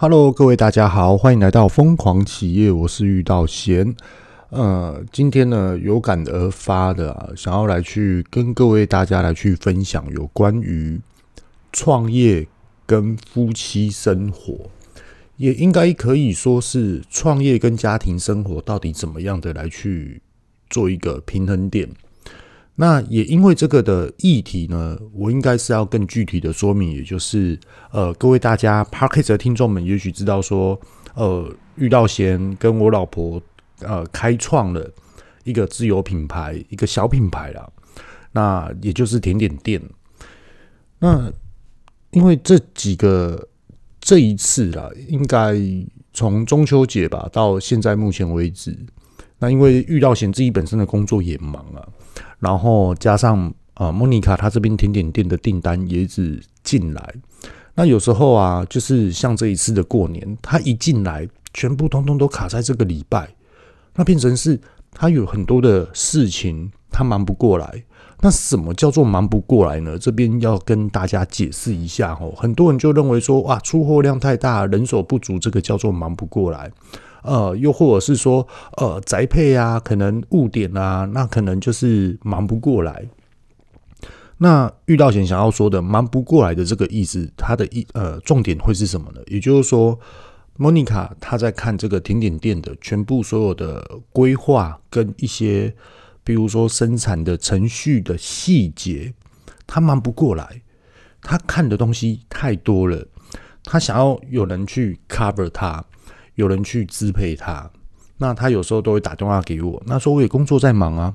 Hello，各位大家好，欢迎来到疯狂企业，我是遇到贤。呃，今天呢有感而发的，想要来去跟各位大家来去分享有关于创业跟夫妻生活，也应该可以说是创业跟家庭生活到底怎么样的来去做一个平衡点。那也因为这个的议题呢，我应该是要更具体的说明，也就是呃，各位大家 p a r k e 的听众们也许知道说，呃，玉道贤跟我老婆呃开创了一个自有品牌，一个小品牌啦，那也就是甜点店。那因为这几个这一次啦，应该从中秋节吧到现在目前为止，那因为遇到贤自己本身的工作也忙啊。然后加上啊，莫妮卡她这边甜点店的订单也一直进来。那有时候啊，就是像这一次的过年，她一进来，全部通通都卡在这个礼拜，那变成是她有很多的事情，她忙不过来。那什么叫做忙不过来呢？这边要跟大家解释一下哦。很多人就认为说，哇，出货量太大，人手不足，这个叫做忙不过来。呃，又或者是说，呃，宅配啊，可能误点啊，那可能就是忙不过来。那遇到前想要说的忙不过来的这个意思，它的意呃重点会是什么呢？也就是说，莫妮卡她在看这个甜点店的全部所有的规划跟一些，比如说生产的程序的细节，她忙不过来，她看的东西太多了，她想要有人去 cover 她。有人去支配他，那他有时候都会打电话给我，那说我也工作在忙啊。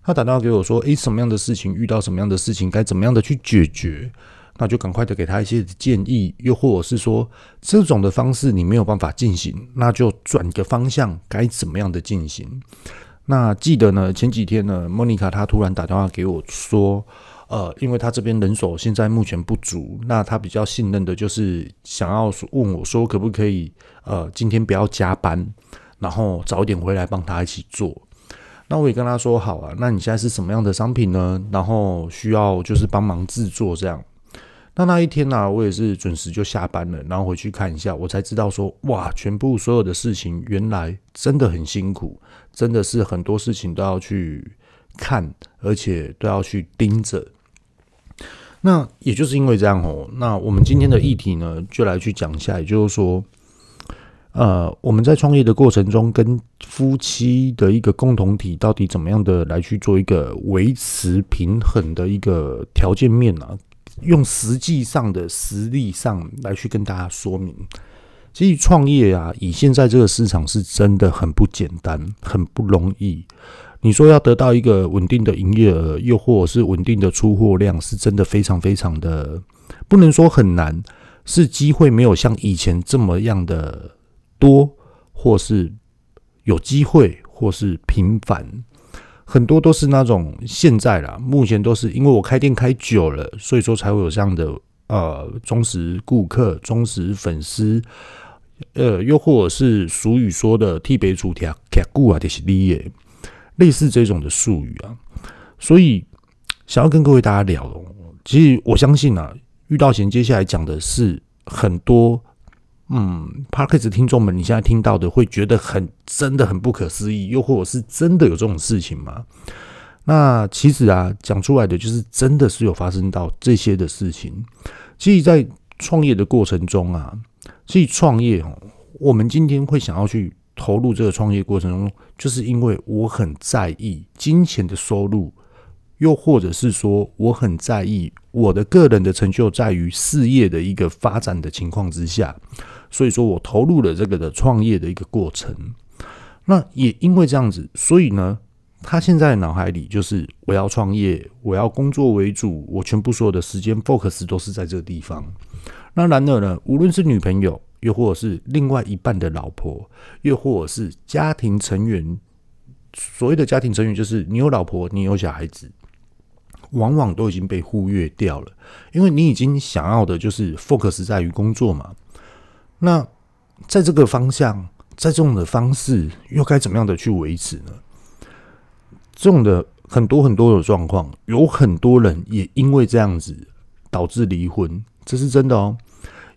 他打电话给我说：“诶，什么样的事情遇到什么样的事情，该怎么样的去解决？”那就赶快的给他一些建议，又或者是说这种的方式你没有办法进行，那就转个方向，该怎么样的进行？那记得呢，前几天呢，莫妮卡她突然打电话给我说。呃，因为他这边人手现在目前不足，那他比较信任的就是想要问我说，可不可以呃今天不要加班，然后早点回来帮他一起做。那我也跟他说好啊，那你现在是什么样的商品呢？然后需要就是帮忙制作这样。那那一天呢，我也是准时就下班了，然后回去看一下，我才知道说哇，全部所有的事情原来真的很辛苦，真的是很多事情都要去看，而且都要去盯着。那也就是因为这样哦，那我们今天的议题呢，就来去讲一下，也就是说，呃，我们在创业的过程中，跟夫妻的一个共同体，到底怎么样的来去做一个维持平衡的一个条件面呢？用实际上的实力上来去跟大家说明。其实创业啊，以现在这个市场是真的很不简单，很不容易。你说要得到一个稳定的营业额，又或者是稳定的出货量，是真的非常非常的不能说很难，是机会没有像以前这么样的多，或是有机会，或是频繁，很多都是那种现在啦，目前都是因为我开店开久了，所以说才会有这样的呃忠实顾客、忠实粉丝，呃，又或者是俗语说的“替别主条卡固啊”的是利益。类似这种的术语啊，所以想要跟各位大家聊，其实我相信啊，玉道贤接下来讲的是很多，嗯，Podcast 听众们，你现在听到的会觉得很真的很不可思议，又或者是真的有这种事情吗？那其实啊，讲出来的就是真的是有发生到这些的事情。其实，在创业的过程中啊，其实创业哦，我们今天会想要去。投入这个创业过程中，就是因为我很在意金钱的收入，又或者是说我很在意我的个人的成就在于事业的一个发展的情况之下，所以说我投入了这个的创业的一个过程。那也因为这样子，所以呢，他现在脑海里就是我要创业，我要工作为主，我全部所有的时间 focus 都是在这个地方。那然而呢，无论是女朋友。又或者是另外一半的老婆，又或者是家庭成员。所谓的家庭成员，就是你有老婆，你有小孩子，往往都已经被忽略掉了，因为你已经想要的就是 focus 在于工作嘛。那在这个方向，在这种的方式，又该怎么样的去维持呢？这种的很多很多的状况，有很多人也因为这样子导致离婚，这是真的哦。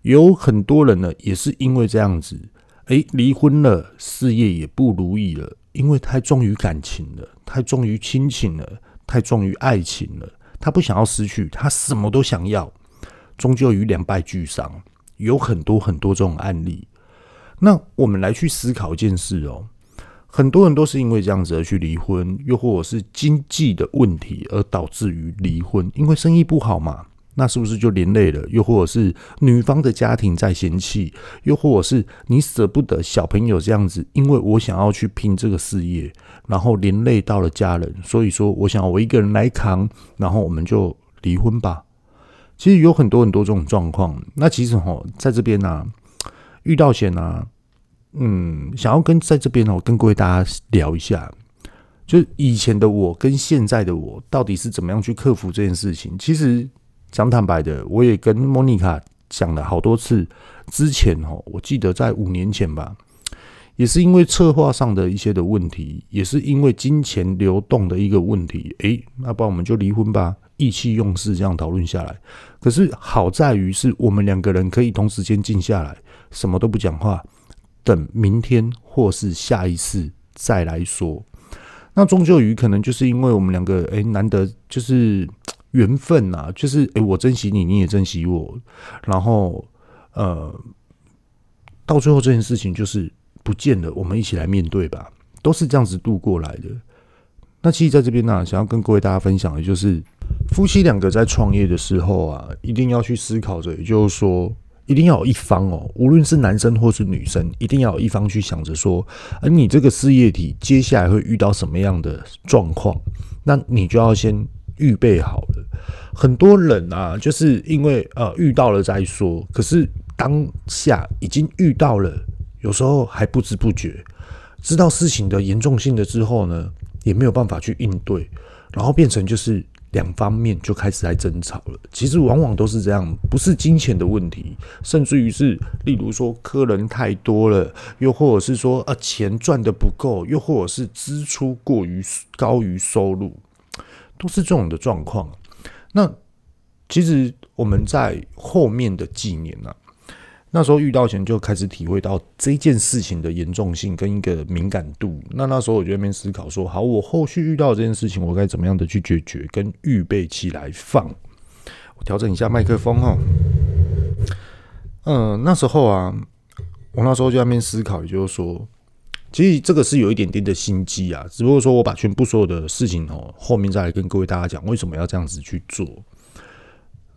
有很多人呢，也是因为这样子，诶，离婚了，事业也不如意了，因为太重于感情了，太重于亲情了，太重于爱情了。他不想要失去，他什么都想要，终究于两败俱伤。有很多很多这种案例。那我们来去思考一件事哦，很多人都是因为这样子而去离婚，又或者是经济的问题而导致于离婚，因为生意不好嘛，那是不是就连累了？又或者是女方的家庭在嫌弃，又或者是你舍不得小朋友这样子，因为我想要去拼这个事业。然后连累到了家人，所以说我想我一个人来扛，然后我们就离婚吧。其实有很多很多这种状况。那其实哈，在这边呢、遇到险啊，嗯，想要跟在这边哦，跟各位大家聊一下，就以前的我跟现在的我到底是怎么样去克服这件事情。其实讲坦白的，我也跟莫妮卡讲了好多次。之前哦，我记得在五年前吧。也是因为策划上的一些的问题，也是因为金钱流动的一个问题。诶，那不然我们就离婚吧，意气用事这样讨论下来。可是好在于是我们两个人可以同时间静下来，什么都不讲话，等明天或是下一次再来说。那终究于可能就是因为我们两个诶，难得就是缘分呐，就是诶，我珍惜你，你也珍惜我，然后呃，到最后这件事情就是。不见了，我们一起来面对吧，都是这样子度过来的。那其实在这边呢、想要跟各位大家分享的就是，夫妻两个在创业的时候啊，一定要去思考着，也就是说，一定要有一方哦，无论是男生或是女生，一定要有一方去想着说，而你这个事业体接下来会遇到什么样的状况，那你就要先预备好。很多人啊，就是因为呃遇到了再说，可是当下已经遇到了。有时候还不知不觉知道事情的严重性的之后呢，也没有办法去应对，然后变成就是两方面就开始在争吵了。其实往往都是这样，不是金钱的问题，甚至于是例如说客人太多了，又或者是说啊钱赚的不够，又或者是支出过于高于收入，都是这种的状况。那其实我们在后面的几年呢、啊。那时候遇到钱就开始体会到这件事情的严重性跟一个敏感度。那那时候我就在那边思考说：好，我后续遇到这件事情，我该怎么样的去解决跟预备起来放？我调整一下麦克风哈。嗯，那时候啊，我那时候就在那边思考，也就是说，其实这个是有一点点的心机啊。只不过说我把全部所有的事情哦，后面再来跟各位大家讲为什么要这样子去做。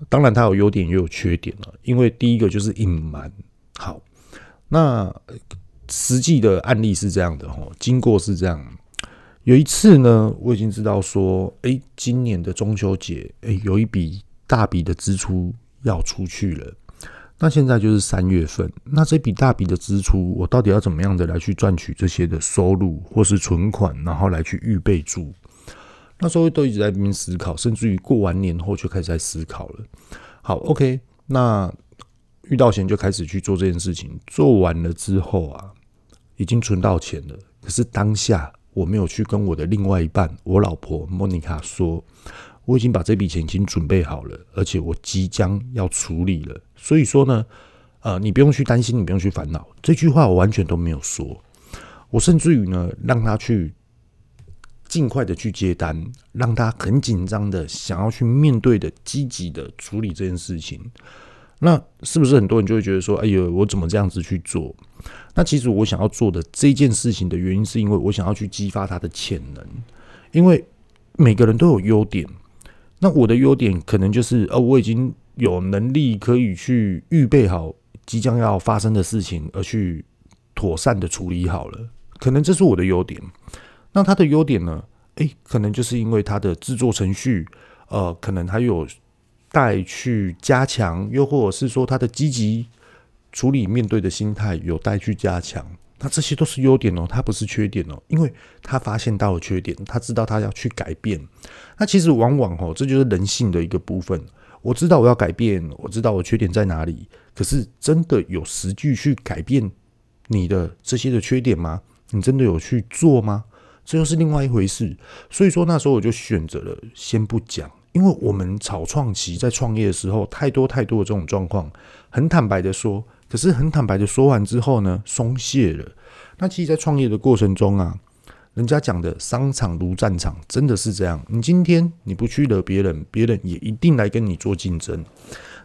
当然，它有优点也有缺点了。因为第一个就是隐瞒。好，那实际的案例是这样的哦，经过是这样。有一次呢，我已经知道说，诶，今年的中秋节，诶，有一笔大笔的支出要出去了。那现在就是三月份，那这笔大笔的支出，我到底要怎么样的来去赚取这些的收入或是存款，然后来去预备住？那时候都一直在边思考，甚至于过完年后就开始在思考了。好，OK，那遇到钱就开始去做这件事情。做完了之后啊，已经存到钱了。可是当下我没有去跟我的另外一半，我老婆莫妮卡说，我已经把这笔钱已经准备好了，而且我即将要处理了。所以说呢，呃，你不用去担心，你不用去烦恼。这句话我完全都没有说。我甚至于呢，让他去。尽快的去接单，让他很紧张的想要去面对的，积极的处理这件事情。那是不是很多人就会觉得说：“哎呦，我怎么这样子去做？”那其实我想要做的这件事情的原因，是因为我想要去激发他的潜能。因为每个人都有优点，那我的优点可能就是：呃，我已经有能力可以去预备好即将要发生的事情，而去妥善的处理好了。可能这是我的优点。那它的优点呢？诶，可能就是因为它的制作程序，呃，可能还有待去加强，又或者是说它的积极处理面对的心态有待去加强。那这些都是优点哦，它不是缺点哦，因为他发现到了缺点，他知道他要去改变。那其实往往哦，这就是人性的一个部分。我知道我要改变，我知道我缺点在哪里，可是真的有实际去改变你的这些的缺点吗？你真的有去做吗？这又是另外一回事，所以说那时候我就选择了先不讲，因为我们草创期在创业的时候，太多太多的这种状况，很坦白的说，可是很坦白的说完之后呢，松懈了。那其实，在创业的过程中啊，人家讲的商场如战场，真的是这样。你今天你不去惹别人，别人也一定来跟你做竞争。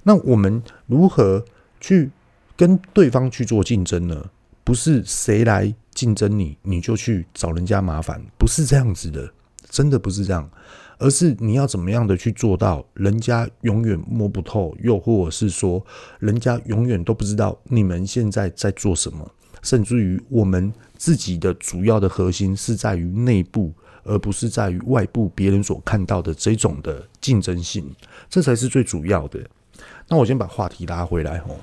那我们如何去跟对方去做竞争呢？不是谁来竞争你，你就去找人家麻烦，不是这样子的，真的不是这样。而是你要怎么样的去做到，人家永远摸不透，又或者是说，人家永远都不知道你们现在在做什么。甚至于我们自己的主要的核心是在于内部，而不是在于外部别人所看到的这种的竞争性，这才是最主要的。那我先把话题拉回来哦。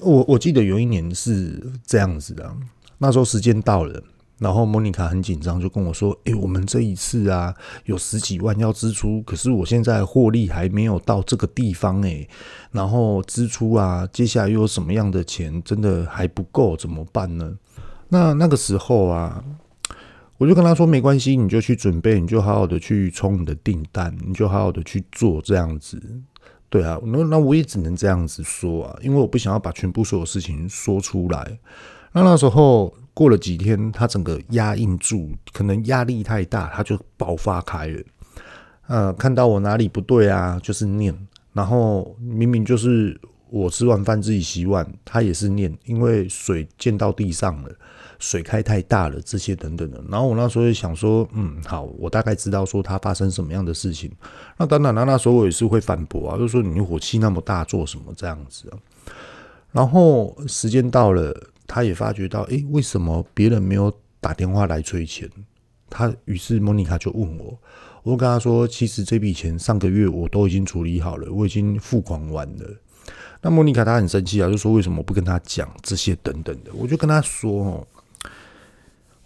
我我记得有一年是这样子的，那时候时间到了。然后莫妮卡很紧张，就跟我说：“诶，我们这一次啊，有十几万要支出，可是我现在获利还没有到这个地方诶，然后支出啊，接下来又有什么样的钱，真的还不够，怎么办呢？”那那个时候啊，我就跟他说：“没关系，你就去准备，你就好好的去冲你的订单，你就好好的去做这样子。”对啊，那那我也只能这样子说啊，因为我不想要把全部所有事情说出来。那那时候。过了几天，他整个压抑住，可能压力太大，他就爆发开了。呃，看到我哪里不对啊，就是念。然后明明就是我吃完饭自己洗碗，他也是念，因为水溅到地上了，水开太大了，这些等等的。然后我那时候就想说，嗯，好，我大概知道说他发生什么样的事情。那当然了，那时候我也是会反驳啊，就说你火气那么大，做什么这样子啊？然后时间到了。他也发觉到，诶，为什么别人没有打电话来催钱？他于是莫妮卡就问我，我跟他说，其实这笔钱上个月我都已经处理好了，我已经付款完了。那莫妮卡她很生气啊，就说为什么不跟他讲这些等等的？我就跟他说，哦，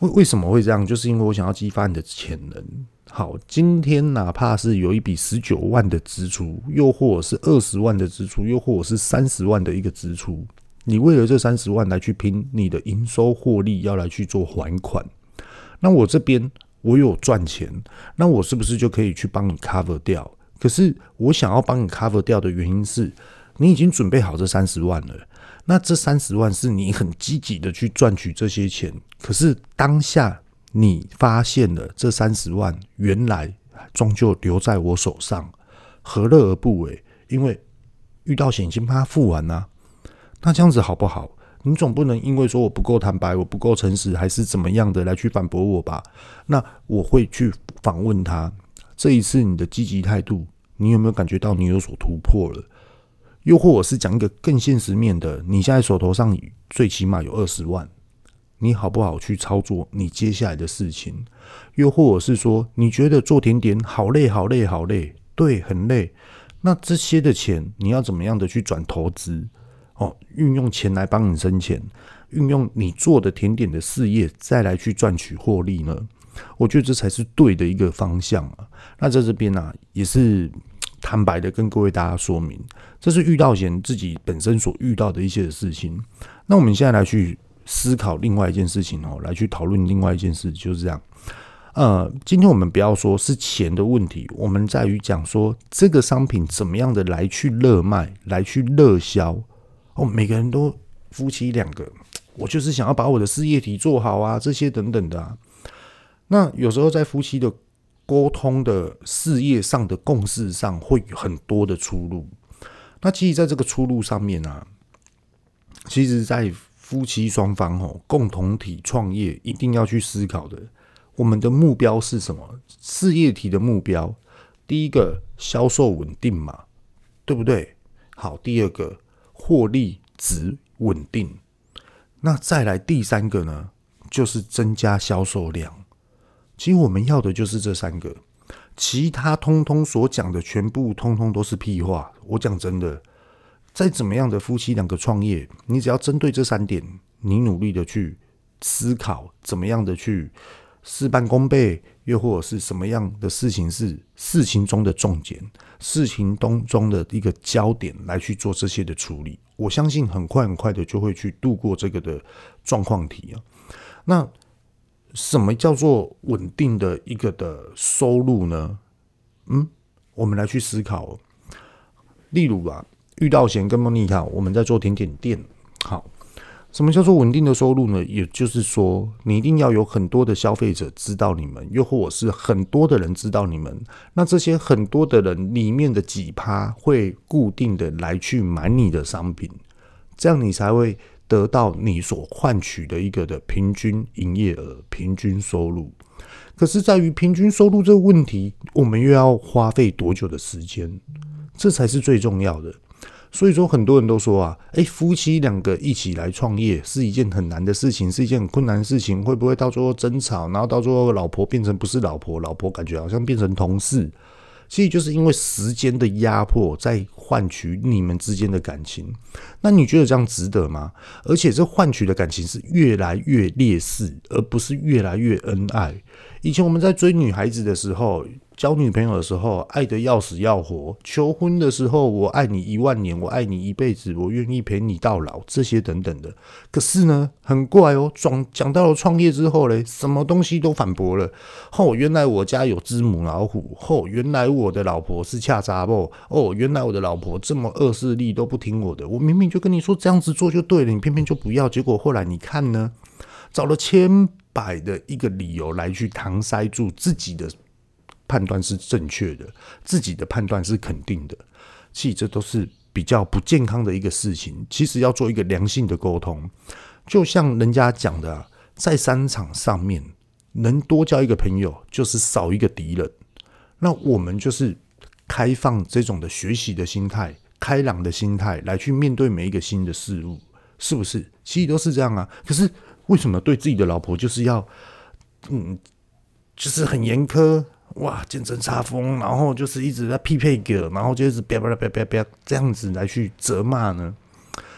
为为什么会这样？就是因为我想要激发你的潜能。好，今天哪怕是有一笔十九万的支出，又或者是二十万的支出，又或者是三十万的一个支出。你为了这三十万来去拼你的营收获利，要来去做还款，那我这边我有赚钱，那我是不是就可以去帮你 cover 掉？可是我想要帮你 cover 掉的原因是，你已经准备好这三十万了。那这三十万是你很积极的去赚取这些钱，可是当下你发现了这三十万原来终究留在我手上，何乐而不为？因为遇到险已经帮他付完了。那这样子好不好？你总不能因为说我不够坦白，我不够诚实，还是怎么样的来去反驳我吧？那我会去访问他。这一次你的积极态度，你有没有感觉到你有所突破了？又或者是讲一个更现实面的，你现在手头上最起码有二十万，你好不好去操作你接下来的事情？又或者是说，你觉得做甜点好累，好累，好累，对，很累。那这些的钱，你要怎么样的去转投资？哦，运用钱来帮你生钱，运用你做的甜点的事业再来去赚取获利呢？我觉得这才是对的一个方向啊。那在这边呢、也是坦白的跟各位大家说明，这是遇到贤自己本身所遇到的一些事情。那我们现在来去思考另外一件事情哦，来去讨论另外一件事，就是这样。呃，今天我们不要说是钱的问题，我们在于讲说这个商品怎么样的来去热卖，来去热销。哦，每个人都夫妻两个，我就是想要把我的事业体做好啊，这些等等的啊。那有时候在夫妻的沟通的事业上的共识上，会有很多的出入。那其实在这个出入上面啊，其实，在夫妻双方哦，共同体创业一定要去思考的，我们的目标是什么？事业体的目标，第一个销售稳定嘛，对不对？好，第二个。获利值稳定，那再来第三个呢，就是增加销售量。其实我们要的就是这三个，其他通通所讲的全部通通都是屁话。我讲真的，再怎么样的夫妻两个创业，你只要针对这三点，你努力的去思考，怎么样的去事半功倍。又或者是什么样的事情是事情中的重点，事情当中的一个焦点来去做这些的处理，我相信很快很快的就会去度过这个的状况题啊。那什么叫做稳定的一个的收入呢？嗯，我们来去思考。例如啊，遇到贤跟莫妮卡，我们在做甜点店。好，什么叫做稳定的收入呢？也就是说，你一定要有很多的消费者知道你们，又或者是很多的人知道你们。那这些很多的人里面的几趴会固定的来去买你的商品，这样你才会得到你所换取的一个的平均营业额、平均收入。可是，在于平均收入这个问题，我们又要花费多久的时间？这才是最重要的，所以说很多人都说啊，诶，夫妻两个一起来创业是一件很难的事情，是一件很困难的事情，会不会到最后争吵，然后到最后老婆变成不是老婆，老婆感觉好像变成同事？其实就是因为时间的压迫，在换取你们之间的感情。那你觉得这样值得吗？而且这换取的感情是越来越劣势，而不是越来越恩爱。以前我们在追女孩子的时候。交女朋友的时候，爱得要死要活；求婚的时候，我爱你一万年，我爱你一辈子，我愿意陪你到老，这些等等的。可是呢，很怪哦，讲讲到了创业之后嘞，什么东西都反驳了。哦，原来我家有只母老虎。哦，原来我的老婆是恰查某。哦，原来我的老婆这么恶势力，都不听我的。我明明就跟你说这样子做就对了，你偏偏就不要。结果后来你看呢，找了千百的一个理由来去搪塞住自己的。判断是正确的，自己的判断是肯定的，其实这都是比较不健康的一个事情。其实要做一个良性的沟通，就像人家讲的，在商场上面能多交一个朋友，就是少一个敌人。那我们就是开放这种的学习的心态，开朗的心态来去面对每一个新的事物，是不是？其实都是这样啊。可是为什么对自己的老婆就是要，嗯，就是很严苛？哇，见证杀疯，然后就是一直在匹配个，然后就一直叭叭叭叭叭这样子来去责骂呢？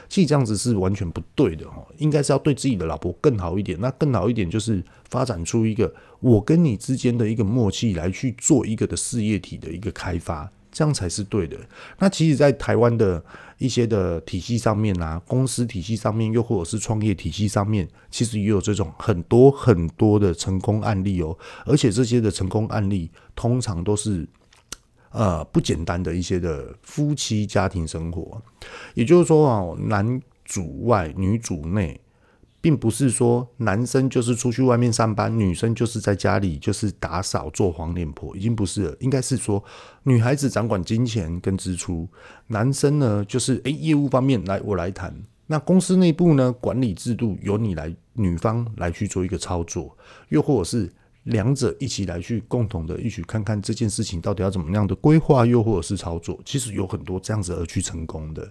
其实这样子是完全不对的哦，应该是要对自己的老婆更好一点。那更好一点就是发展出一个我跟你之间的一个默契，来去做一个的事业体的一个开发。这样才是对的。那其实，在台湾的一些的体系上面啊，公司体系上面，又或者是创业体系上面，其实也有这种很多很多的成功案例哦。而且这些的成功案例，通常都是呃不简单的一些的夫妻家庭生活。也就是说啊，男主外，女主内。并不是说男生就是出去外面上班，女生就是在家里就是打扫做黄脸婆，已经不是了。应该是说女孩子掌管金钱跟支出，男生呢就是诶业务方面来我来谈。那公司内部呢管理制度由你来女方来去做一个操作，又或者是两者一起来去共同的一起看看这件事情到底要怎么样的规划，又或者是操作，其实有很多这样子而去成功的。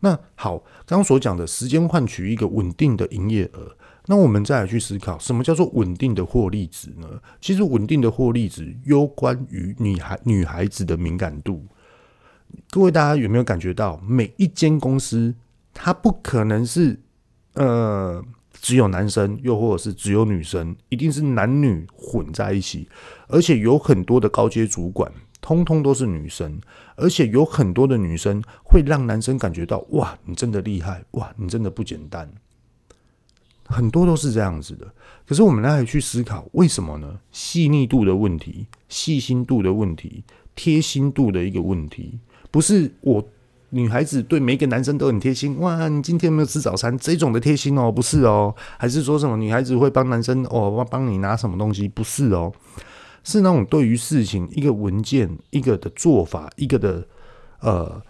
那好，刚刚所讲的时间换取一个稳定的营业额，那我们再来去思考，什么叫做稳定的获利值呢？其实稳定的获利值攸关于女孩女孩子的敏感度。各位大家有没有感觉到，每一间公司它不可能是呃只有男生，又或者是只有女生，一定是男女混在一起，而且有很多的高阶主管。通通都是女生，而且有很多的女生会让男生感觉到哇，你真的厉害，哇，你真的不简单。很多都是这样子的。可是我们来去思考，为什么呢？细腻度的问题，细心度的问题，贴心度的一个问题，不是我女孩子对每个男生都很贴心。哇，你今天没有吃早餐？这种的贴心哦，不是哦，还是说什么女孩子会帮男生哦，帮帮你拿什么东西？不是哦。是那种对于事情一个文件、一个的做法、一个的呃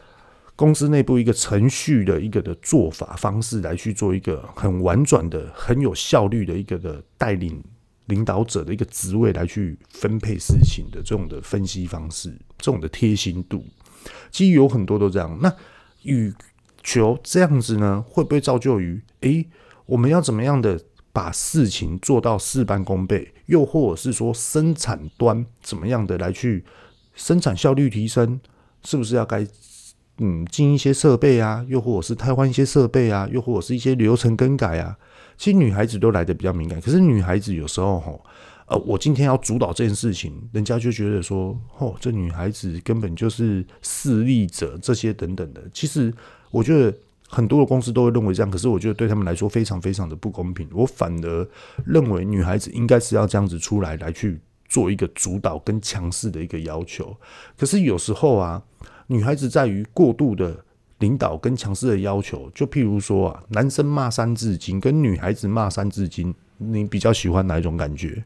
公司内部一个程序的一个的做法方式来去做一个很婉转的、很有效率的一个的带领领导者的一个职位来去分配事情的这种的分析方式，这种的贴心度，其实有很多都这样。那与求这样子呢，会不会造就于诶，我们要怎么样的？把事情做到事半功倍，又或者是说生产端怎么样的来去生产效率提升，是不是要该嗯进一些设备啊？又或者是汰换一些设备啊？又或者是一些流程更改啊？其实女孩子都来得比较敏感，可是女孩子有时候吼，呃，我今天要主导这件事情，人家就觉得说，哦，这女孩子根本就是势利者，这些等等的。其实我觉得。很多的公司都会认为这样，可是我觉得对他们来说非常非常的不公平。我反而认为女孩子应该是要这样子出来来去做一个主导跟强势的一个要求。可是有时候啊，女孩子在于过度的领导跟强势的要求，就譬如说啊，男生骂三字经跟女孩子骂三字经，你比较喜欢哪一种感觉？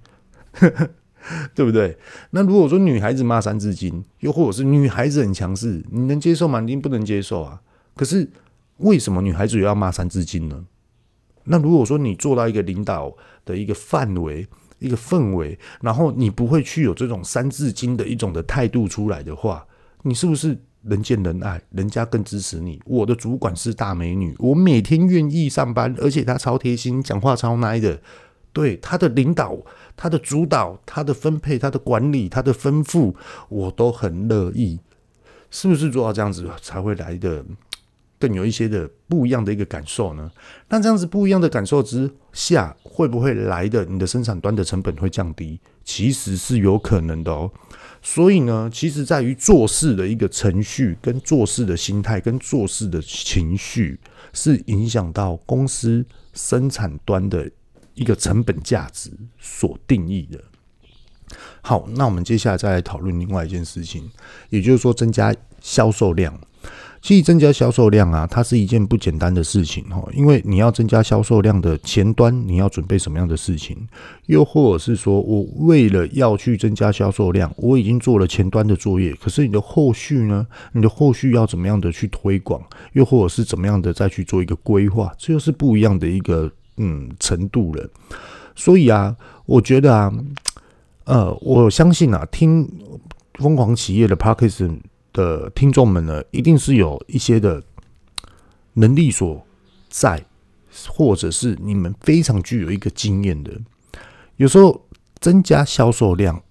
对不对？那如果说女孩子骂三字经，又或者是女孩子很强势，你能接受吗？你不能接受啊。可是为什么女孩子又要骂三字经呢？那如果说你做到一个领导的一个范围、一个氛围，然后你不会去有这种三字经的一种的态度出来的话，你是不是人见人爱，人家更支持你？我的主管是大美女，我每天愿意上班，而且她超贴心，讲话超 nice 的。对她的领导、她的主导、她的分配、她的管理、她的吩咐，我都很乐意。是不是做到这样子才会来的更有一些的不一样的一个感受呢？那这样子不一样的感受之下，会不会来的你的生产端的成本会降低？其实是有可能的哦。所以呢，其实在于做事的一个程序、跟做事的心态、跟做事的情绪，是影响到公司生产端的。一个成本价值所定义的。好，那我们接下来再来讨论另外一件事情，也就是说增加销售量。其实增加销售量啊，它是一件不简单的事情哈，因为你要增加销售量的前端，你要准备什么样的事情？又或者是说我为了要去增加销售量，我已经做了前端的作业，可是你的后续呢？你的后续要怎么样的去推广？又或者是怎么样的再去做一个规划？这又是不一样的一个。嗯，程度了，所以啊，我觉得啊，呃，我相信啊，听疯狂企业的 Podcast 的听众们呢，一定是有一些的能力所在，或者是你们非常具有一个经验的。有时候增加销售量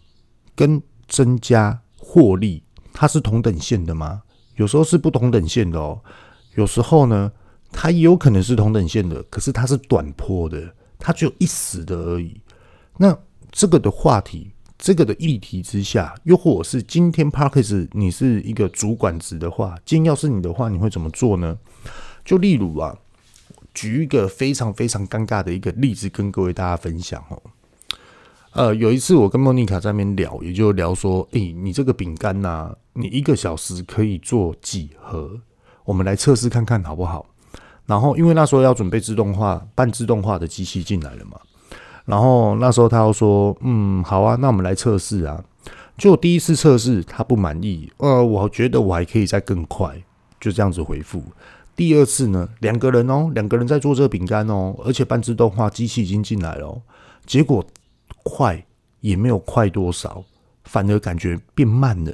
跟增加获利，它是同等线的吗？有时候是不同等线的哦。有时候呢，它也有可能是同等线的，可是它是短坡的，它只有一时的而已。那这个的话题，这个的议题之下，又或者是今天 Parkes 你是一个主管职的话，今天要是你的话，你会怎么做呢？就例如啊，举一个非常非常尴尬的一个例子跟各位大家分享哦。呃，有一次我跟莫妮卡在那边聊，也就聊说，诶、你这个饼干呐，你一个小时可以做几盒？我们来测试看看好不好？然后，因为那时候要准备自动化、半自动化的机器进来了嘛，然后那时候他又说：“嗯，好啊，那我们来测试啊。”就第一次测试，他不满意，呃，我觉得我还可以再更快，就这样子回复。第二次呢，两个人哦，两个人在做这个饼干哦，而且半自动化机器已经进来了，结果快也没有快多少，反而感觉变慢了。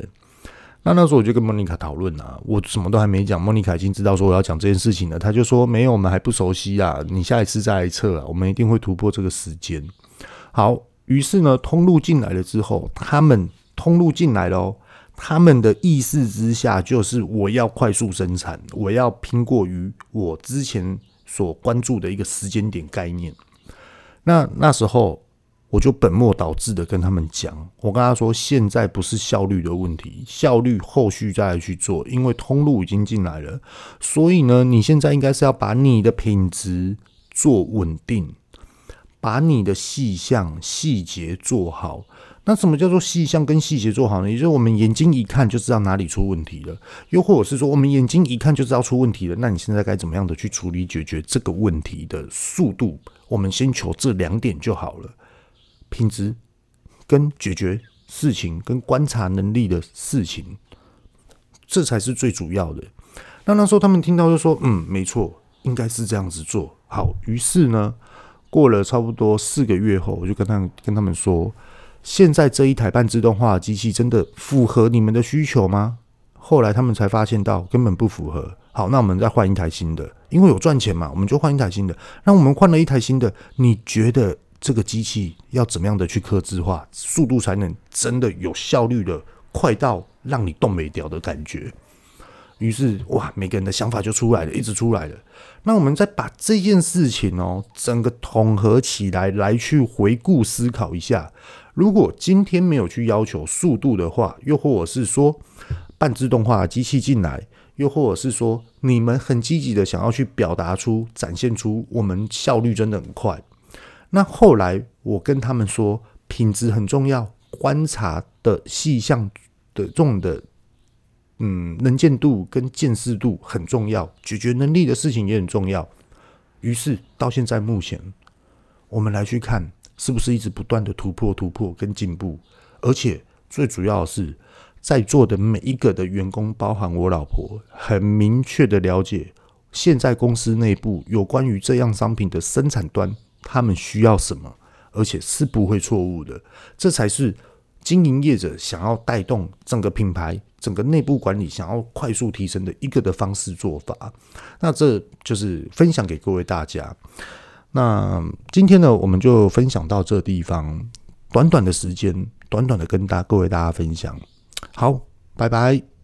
那那时候我就跟莫妮卡讨论啊，我什么都还没讲，莫妮卡已经知道说我要讲这件事情了。他就说没有，我们还不熟悉啊，你下一次再来测啊，我们一定会突破这个时间。好，于是呢，通路进来了之后，他们通路进来了哦，他们的意识之下就是我要快速生产，我要拼过于我之前所关注的一个时间点概念。那那时候。我就本末倒置的跟他们讲，我跟他说，现在不是效率的问题，效率后续再来去做，因为通路已经进来了，所以呢，你现在应该是要把你的品质做稳定，把你的细项细节做好。那什么叫做细项跟细节做好呢？也就是我们眼睛一看就知道哪里出问题了，又或者是说我们眼睛一看就知道出问题了，那你现在该怎么样的去处理解决这个问题的速度？我们先求这两点就好了。品质跟解决事情跟观察能力的事情，这才是最主要的。那那时候他们听到就说：“嗯，没错，应该是这样子做。”好，于是呢，过了差不多四个月后，我就跟他跟他们说：“现在这一台半自动化机器真的符合你们的需求吗？”后来他们才发现到根本不符合。好，那我们再换一台新的，因为有赚钱嘛，我们就换一台新的。那我们换了一台新的，你觉得？这个机器要怎么样的去刻字化，速度才能真的有效率的快到让你动没掉的感觉？于是哇，每个人的想法就出来了，一直出来了。那我们再把这件事情哦，整个统合起来，来去回顾思考一下。如果今天没有去要求速度的话，又或者是说半自动化机器进来，又或者是说你们很积极的想要去表达出、展现出我们效率真的很快。那后来我跟他们说，品质很重要，观察的细项的这种的，嗯，能见度跟见识度很重要，解决能力的事情也很重要。于是到现在目前，我们来去看，是不是一直不断的突破、突破跟进步，而且最主要的是。在座的每一个的员工，包含我老婆，很明确的了解现在公司内部有关于这样商品的生产端，他们需要什么，而且是不会错误的。这才是经营业者想要带动整个品牌、整个内部管理想要快速提升的一个的方式做法。那这就是分享给各位大家。那今天呢，我们就分享到这地方，短短的时间，短短的跟大各位大家分享。好，拜拜。